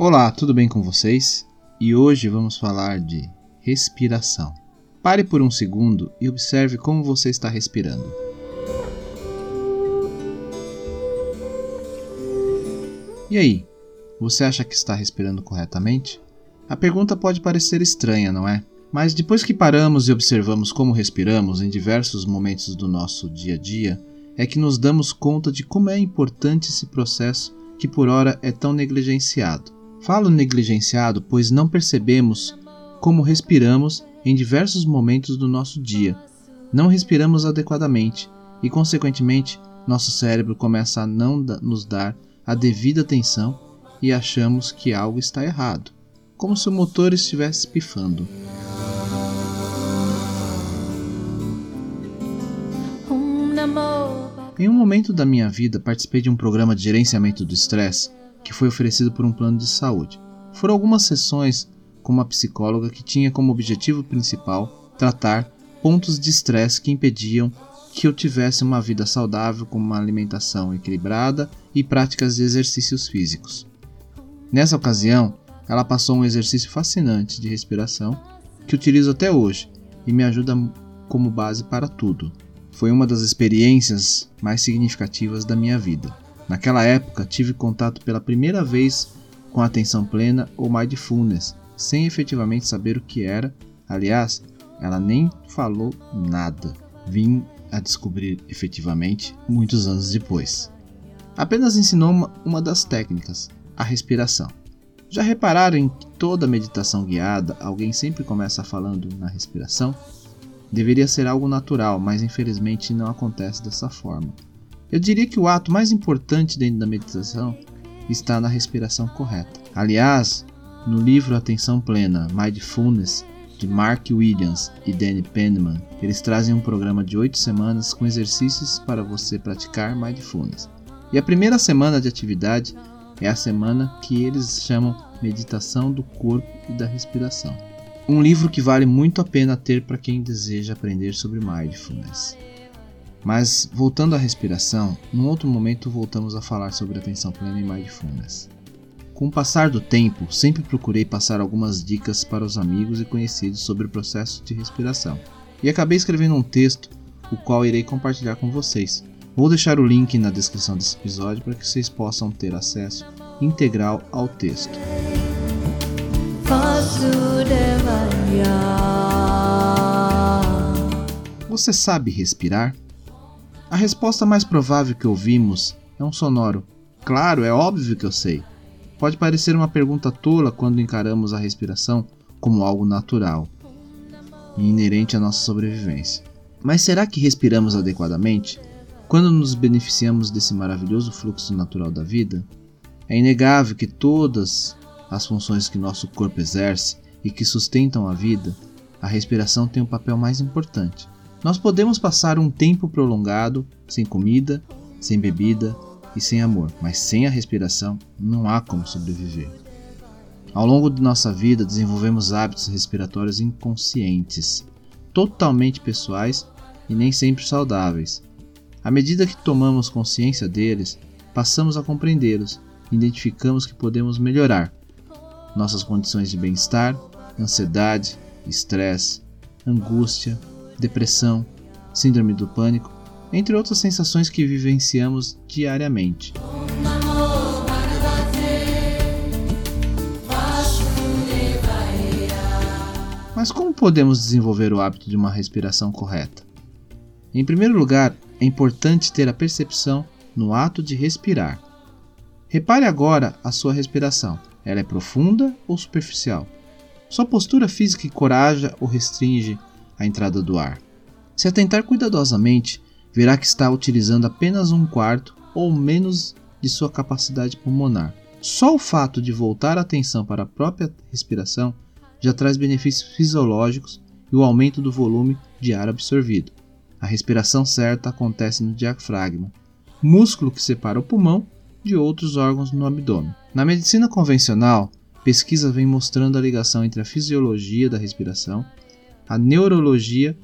Olá, tudo bem com vocês? E hoje vamos falar de respiração. Pare por um segundo e observe como você está respirando. E aí, você acha que está respirando corretamente? A pergunta pode parecer estranha, não é? Mas depois que paramos e observamos como respiramos em diversos momentos do nosso dia a dia, é que nos damos conta de como é importante esse processo que por ora é tão negligenciado. Falo negligenciado pois não percebemos como respiramos em diversos momentos do nosso dia. Não respiramos adequadamente e, consequentemente, nosso cérebro começa a não nos dar a devida atenção e achamos que algo está errado, como se o motor estivesse pifando. Em um momento da minha vida, participei de um programa de gerenciamento do estresse que foi oferecido por um plano de saúde. Foram algumas sessões com uma psicóloga que tinha como objetivo principal tratar pontos de estresse que impediam que eu tivesse uma vida saudável com uma alimentação equilibrada e práticas de exercícios físicos. Nessa ocasião, ela passou um exercício fascinante de respiração que utilizo até hoje e me ajuda como base para tudo. Foi uma das experiências mais significativas da minha vida. Naquela época, tive contato pela primeira vez com atenção plena ou mindfulness, sem efetivamente saber o que era. Aliás, ela nem falou nada. Vim a descobrir efetivamente muitos anos depois. Apenas ensinou uma, uma das técnicas, a respiração. Já repararam em que toda meditação guiada alguém sempre começa falando na respiração? Deveria ser algo natural, mas infelizmente não acontece dessa forma. Eu diria que o ato mais importante dentro da meditação está na respiração correta. Aliás, no livro Atenção Plena, Mindfulness, de Mark Williams e Danny Penman, eles trazem um programa de oito semanas com exercícios para você praticar mindfulness. E a primeira semana de atividade é a semana que eles chamam Meditação do Corpo e da Respiração. Um livro que vale muito a pena ter para quem deseja aprender sobre mindfulness. Mas voltando à respiração, num outro momento voltamos a falar sobre atenção plena e mindfulness. Com o passar do tempo, sempre procurei passar algumas dicas para os amigos e conhecidos sobre o processo de respiração, e acabei escrevendo um texto, o qual irei compartilhar com vocês. Vou deixar o link na descrição desse episódio para que vocês possam ter acesso integral ao texto. Você sabe respirar? A resposta mais provável que ouvimos é um sonoro. Claro, é óbvio que eu sei. Pode parecer uma pergunta tola quando encaramos a respiração como algo natural e inerente à nossa sobrevivência. Mas será que respiramos adequadamente quando nos beneficiamos desse maravilhoso fluxo natural da vida? É inegável que todas as funções que nosso corpo exerce e que sustentam a vida, a respiração tem um papel mais importante. Nós podemos passar um tempo prolongado sem comida, sem bebida e sem amor, mas sem a respiração não há como sobreviver. Ao longo de nossa vida, desenvolvemos hábitos respiratórios inconscientes, totalmente pessoais e nem sempre saudáveis. À medida que tomamos consciência deles, passamos a compreendê-los e identificamos que podemos melhorar nossas condições de bem-estar, ansiedade, estresse, angústia, depressão, síndrome do pânico, entre outras sensações que vivenciamos diariamente. Mas como podemos desenvolver o hábito de uma respiração correta? Em primeiro lugar, é importante ter a percepção no ato de respirar. Repare agora a sua respiração. Ela é profunda ou superficial? Sua postura física encoraja ou restringe a entrada do ar? Se atentar cuidadosamente, verá que está utilizando apenas um quarto ou menos de sua capacidade pulmonar. Só o fato de voltar a atenção para a própria respiração já traz benefícios fisiológicos e o aumento do volume de ar absorvido. A respiração certa acontece no diafragma, músculo que separa o pulmão de outros órgãos no abdômen. Na medicina convencional, pesquisa vem mostrando a ligação entre a fisiologia da respiração, a neurologia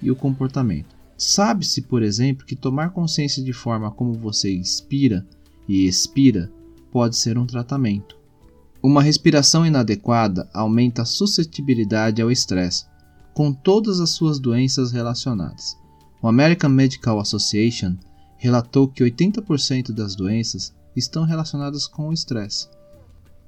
e o comportamento. Sabe-se, por exemplo, que tomar consciência de forma como você inspira e expira pode ser um tratamento. Uma respiração inadequada aumenta a suscetibilidade ao estresse, com todas as suas doenças relacionadas. O American Medical Association relatou que 80% das doenças estão relacionadas com o estresse.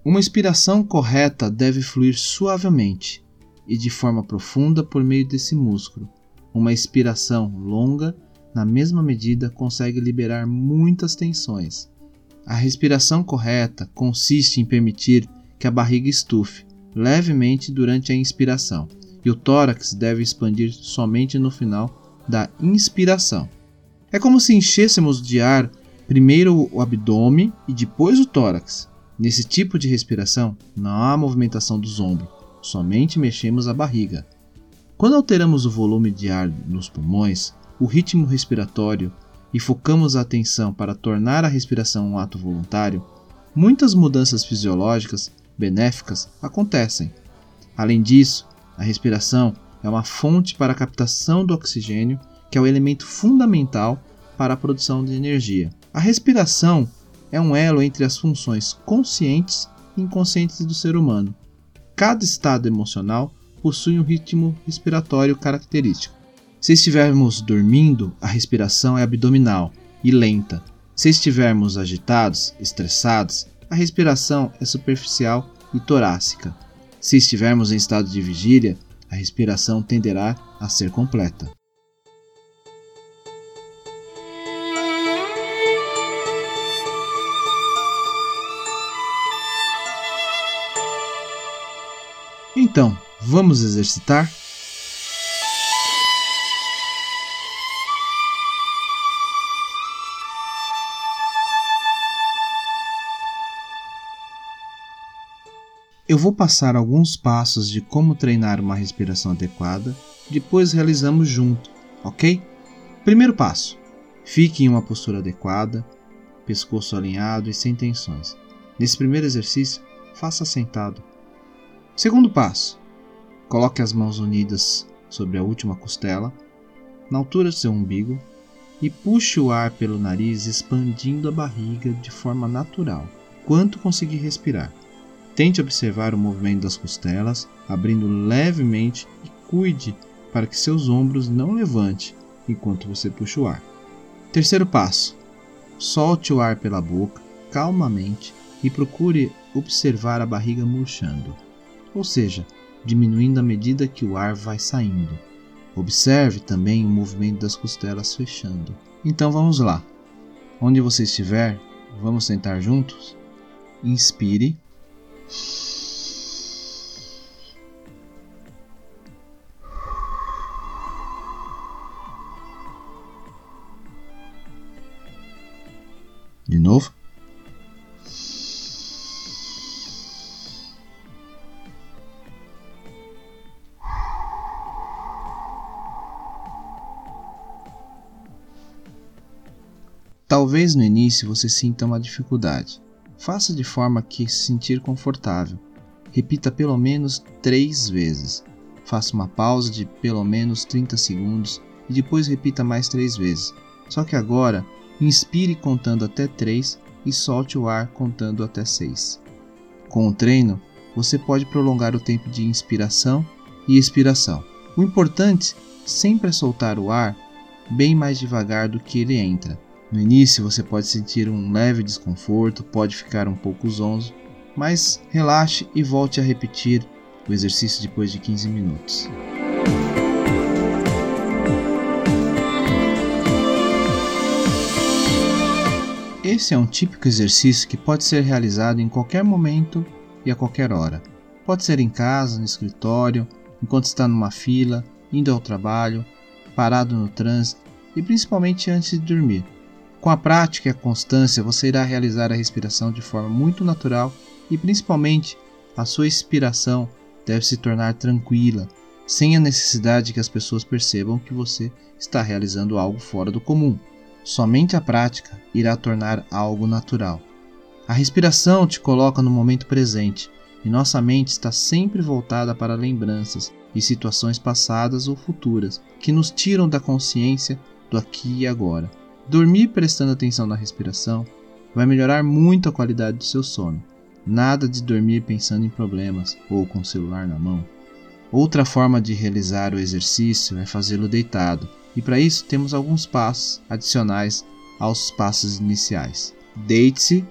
Uma inspiração correta deve fluir suavemente e de forma profunda por meio desse músculo. Uma expiração longa, na mesma medida, consegue liberar muitas tensões. A respiração correta consiste em permitir que a barriga estufe levemente durante a inspiração e o tórax deve expandir somente no final da inspiração. É como se enchêssemos de ar primeiro o abdômen e depois o tórax. Nesse tipo de respiração, não há movimentação dos ombros, somente mexemos a barriga. Quando alteramos o volume de ar nos pulmões, o ritmo respiratório e focamos a atenção para tornar a respiração um ato voluntário, muitas mudanças fisiológicas benéficas acontecem. Além disso, a respiração é uma fonte para a captação do oxigênio, que é o elemento fundamental para a produção de energia. A respiração é um elo entre as funções conscientes e inconscientes do ser humano. Cada estado emocional possui um ritmo respiratório característico. Se estivermos dormindo, a respiração é abdominal e lenta. Se estivermos agitados, estressados, a respiração é superficial e torácica. Se estivermos em estado de vigília, a respiração tenderá a ser completa. Então, vamos exercitar? Eu vou passar alguns passos de como treinar uma respiração adequada, depois realizamos junto, ok? Primeiro passo: fique em uma postura adequada, pescoço alinhado e sem tensões. Nesse primeiro exercício, faça sentado. Segundo passo: coloque as mãos unidas sobre a última costela, na altura do seu umbigo, e puxe o ar pelo nariz, expandindo a barriga de forma natural, quanto conseguir respirar. Tente observar o movimento das costelas, abrindo levemente e cuide para que seus ombros não levante enquanto você puxa o ar. Terceiro passo: solte o ar pela boca calmamente e procure observar a barriga murchando, ou seja, diminuindo à medida que o ar vai saindo. Observe também o movimento das costelas fechando. Então vamos lá. Onde você estiver, vamos sentar juntos? Inspire de novo. Talvez no início você sinta uma dificuldade. Faça de forma que se sentir confortável. Repita pelo menos três vezes. Faça uma pausa de pelo menos 30 segundos e depois repita mais três vezes. Só que agora, inspire contando até 3 e solte o ar contando até 6. Com o treino, você pode prolongar o tempo de inspiração e expiração. O importante sempre é soltar o ar bem mais devagar do que ele entra no início você pode sentir um leve desconforto, pode ficar um pouco zonzo, mas relaxe e volte a repetir o exercício depois de 15 minutos. Esse é um típico exercício que pode ser realizado em qualquer momento e a qualquer hora. Pode ser em casa, no escritório, enquanto está numa fila, indo ao trabalho, parado no trânsito e principalmente antes de dormir. Com a prática e a constância, você irá realizar a respiração de forma muito natural e principalmente a sua expiração deve se tornar tranquila, sem a necessidade que as pessoas percebam que você está realizando algo fora do comum. Somente a prática irá tornar algo natural. A respiração te coloca no momento presente e nossa mente está sempre voltada para lembranças e situações passadas ou futuras que nos tiram da consciência do aqui e agora. Dormir prestando atenção na respiração vai melhorar muito a qualidade do seu sono. Nada de dormir pensando em problemas ou com o celular na mão. Outra forma de realizar o exercício é fazê-lo deitado, e para isso temos alguns passos adicionais aos passos iniciais. Deite-se,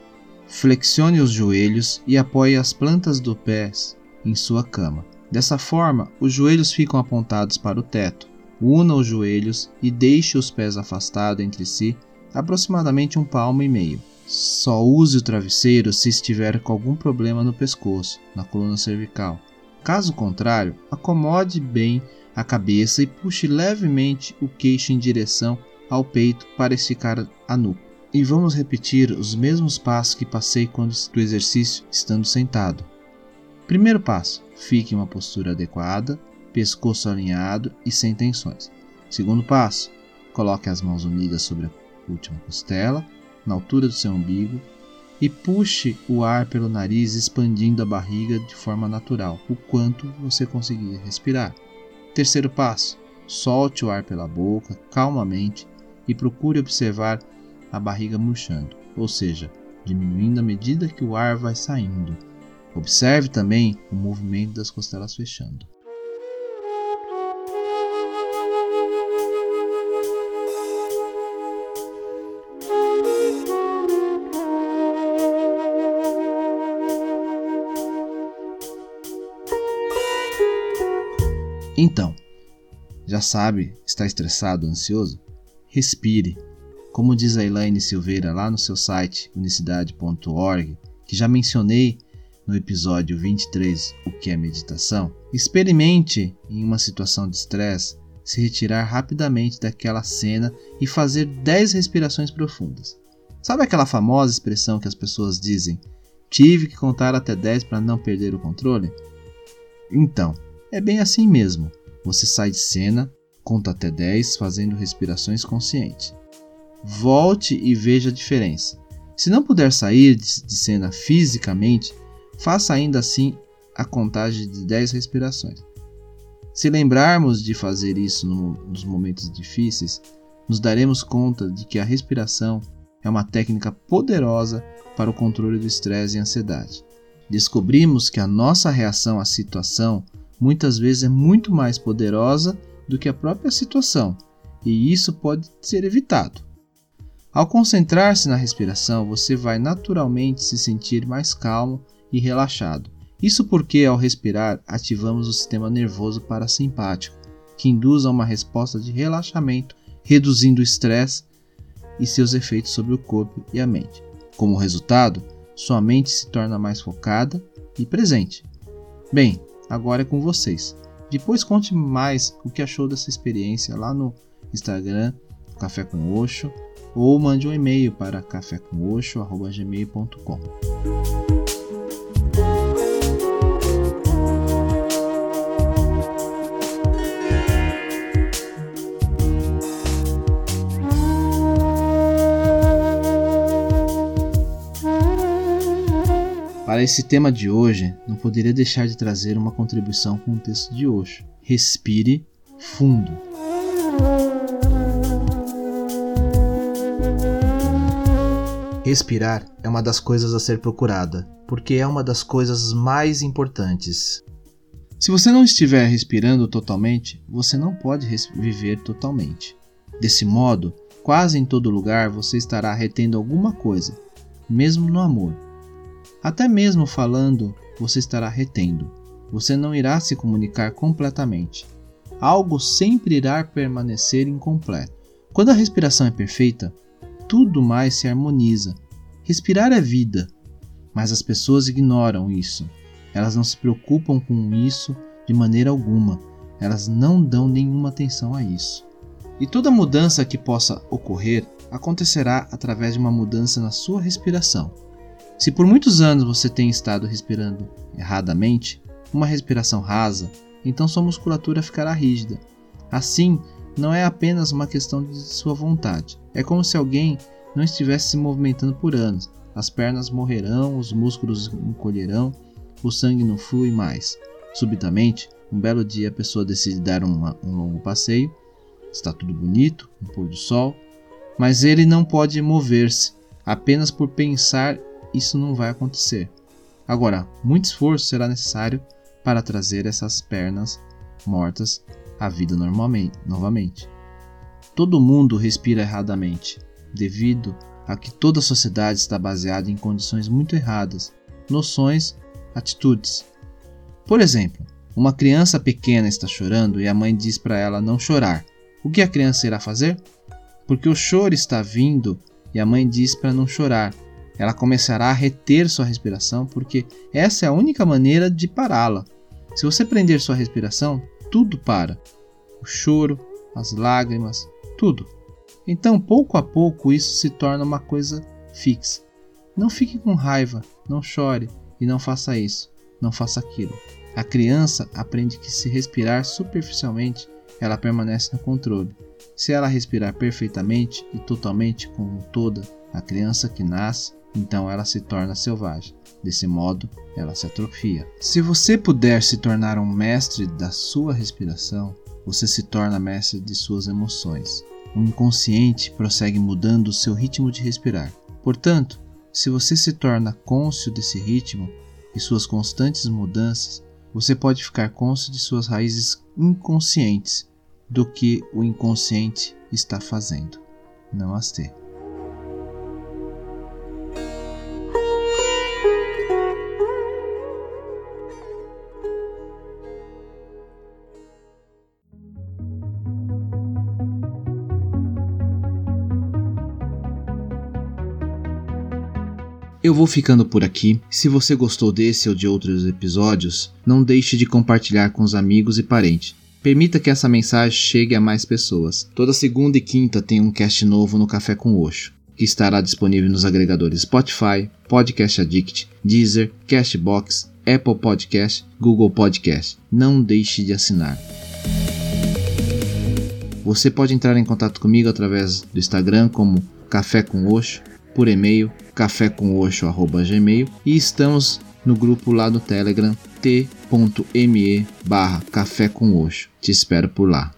flexione os joelhos e apoie as plantas dos pés em sua cama. Dessa forma, os joelhos ficam apontados para o teto. Una os joelhos e deixe os pés afastados entre si, aproximadamente um palmo e meio. Só use o travesseiro se estiver com algum problema no pescoço, na coluna cervical. Caso contrário, acomode bem a cabeça e puxe levemente o queixo em direção ao peito para esticar a nuca. E vamos repetir os mesmos passos que passei quando do exercício estando sentado. Primeiro passo: fique em uma postura adequada, pescoço alinhado e sem tensões. Segundo passo: coloque as mãos unidas sobre a última costela, na altura do seu umbigo, e puxe o ar pelo nariz, expandindo a barriga de forma natural, o quanto você conseguir respirar. Terceiro passo: solte o ar pela boca calmamente e procure observar a barriga murchando, ou seja, diminuindo à medida que o ar vai saindo. Observe também o movimento das costelas fechando. Então, já sabe, está estressado, ansioso? Respire. Como diz a Elaine Silveira lá no seu site unicidade.org, que já mencionei no episódio 23, O que é meditação, experimente em uma situação de estresse se retirar rapidamente daquela cena e fazer 10 respirações profundas. Sabe aquela famosa expressão que as pessoas dizem: tive que contar até 10 para não perder o controle? Então, é bem assim mesmo. Você sai de cena, conta até 10 fazendo respirações conscientes. Volte e veja a diferença. Se não puder sair de cena fisicamente, faça ainda assim a contagem de 10 respirações. Se lembrarmos de fazer isso no, nos momentos difíceis, nos daremos conta de que a respiração é uma técnica poderosa para o controle do estresse e ansiedade. Descobrimos que a nossa reação à situação muitas vezes é muito mais poderosa do que a própria situação, e isso pode ser evitado. Ao concentrar-se na respiração, você vai naturalmente se sentir mais calmo e relaxado. Isso porque, ao respirar, ativamos o sistema nervoso parasimpático, que induz a uma resposta de relaxamento, reduzindo o estresse e seus efeitos sobre o corpo e a mente. Como resultado, sua mente se torna mais focada e presente. Bem, agora é com vocês. Depois conte mais o que achou dessa experiência lá no Instagram Café com Oxo ou mande um e-mail para cafécomoxo@gmail.com. Para esse tema de hoje, não poderia deixar de trazer uma contribuição com o texto de hoje. Respire fundo. Respirar é uma das coisas a ser procurada, porque é uma das coisas mais importantes. Se você não estiver respirando totalmente, você não pode viver totalmente. Desse modo, quase em todo lugar você estará retendo alguma coisa, mesmo no amor. Até mesmo falando, você estará retendo. Você não irá se comunicar completamente. Algo sempre irá permanecer incompleto. Quando a respiração é perfeita, tudo mais se harmoniza Respirar é vida, mas as pessoas ignoram isso. Elas não se preocupam com isso de maneira alguma. Elas não dão nenhuma atenção a isso. E toda mudança que possa ocorrer acontecerá através de uma mudança na sua respiração. Se por muitos anos você tem estado respirando erradamente, uma respiração rasa, então sua musculatura ficará rígida. Assim, não é apenas uma questão de sua vontade. É como se alguém não estivesse se movimentando por anos. As pernas morrerão, os músculos encolherão, o sangue não flui mais. Subitamente, um belo dia a pessoa decide dar uma, um longo passeio. Está tudo bonito, um pôr do sol, mas ele não pode mover-se. Apenas por pensar, isso não vai acontecer. Agora, muito esforço será necessário para trazer essas pernas mortas à vida normalmente, novamente. Todo mundo respira erradamente, devido a que toda a sociedade está baseada em condições muito erradas, noções, atitudes. Por exemplo, uma criança pequena está chorando e a mãe diz para ela não chorar. O que a criança irá fazer? Porque o choro está vindo e a mãe diz para não chorar. Ela começará a reter sua respiração porque essa é a única maneira de pará-la. Se você prender sua respiração, tudo para. O choro, as lágrimas, tudo. Então, pouco a pouco, isso se torna uma coisa fixa. Não fique com raiva, não chore e não faça isso, não faça aquilo. A criança aprende que se respirar superficialmente, ela permanece no controle. Se ela respirar perfeitamente e totalmente como toda a criança que nasce, então ela se torna selvagem. Desse modo, ela se atrofia. Se você puder se tornar um mestre da sua respiração, você se torna mestre de suas emoções. O inconsciente prossegue mudando o seu ritmo de respirar. Portanto, se você se torna cônscio desse ritmo e suas constantes mudanças, você pode ficar cônscio de suas raízes inconscientes do que o inconsciente está fazendo. Namastê. Eu vou ficando por aqui. Se você gostou desse ou de outros episódios, não deixe de compartilhar com os amigos e parentes. Permita que essa mensagem chegue a mais pessoas. Toda segunda e quinta tem um cast novo no Café com Oxo, que estará disponível nos agregadores Spotify, Podcast Addict, Deezer, Cashbox, Apple Podcast, Google Podcast. Não deixe de assinar. Você pode entrar em contato comigo através do Instagram como Café com Oxo por e-mail cafécomoxo.gmail e estamos no grupo lá do Telegram t.me barra café com Te espero por lá.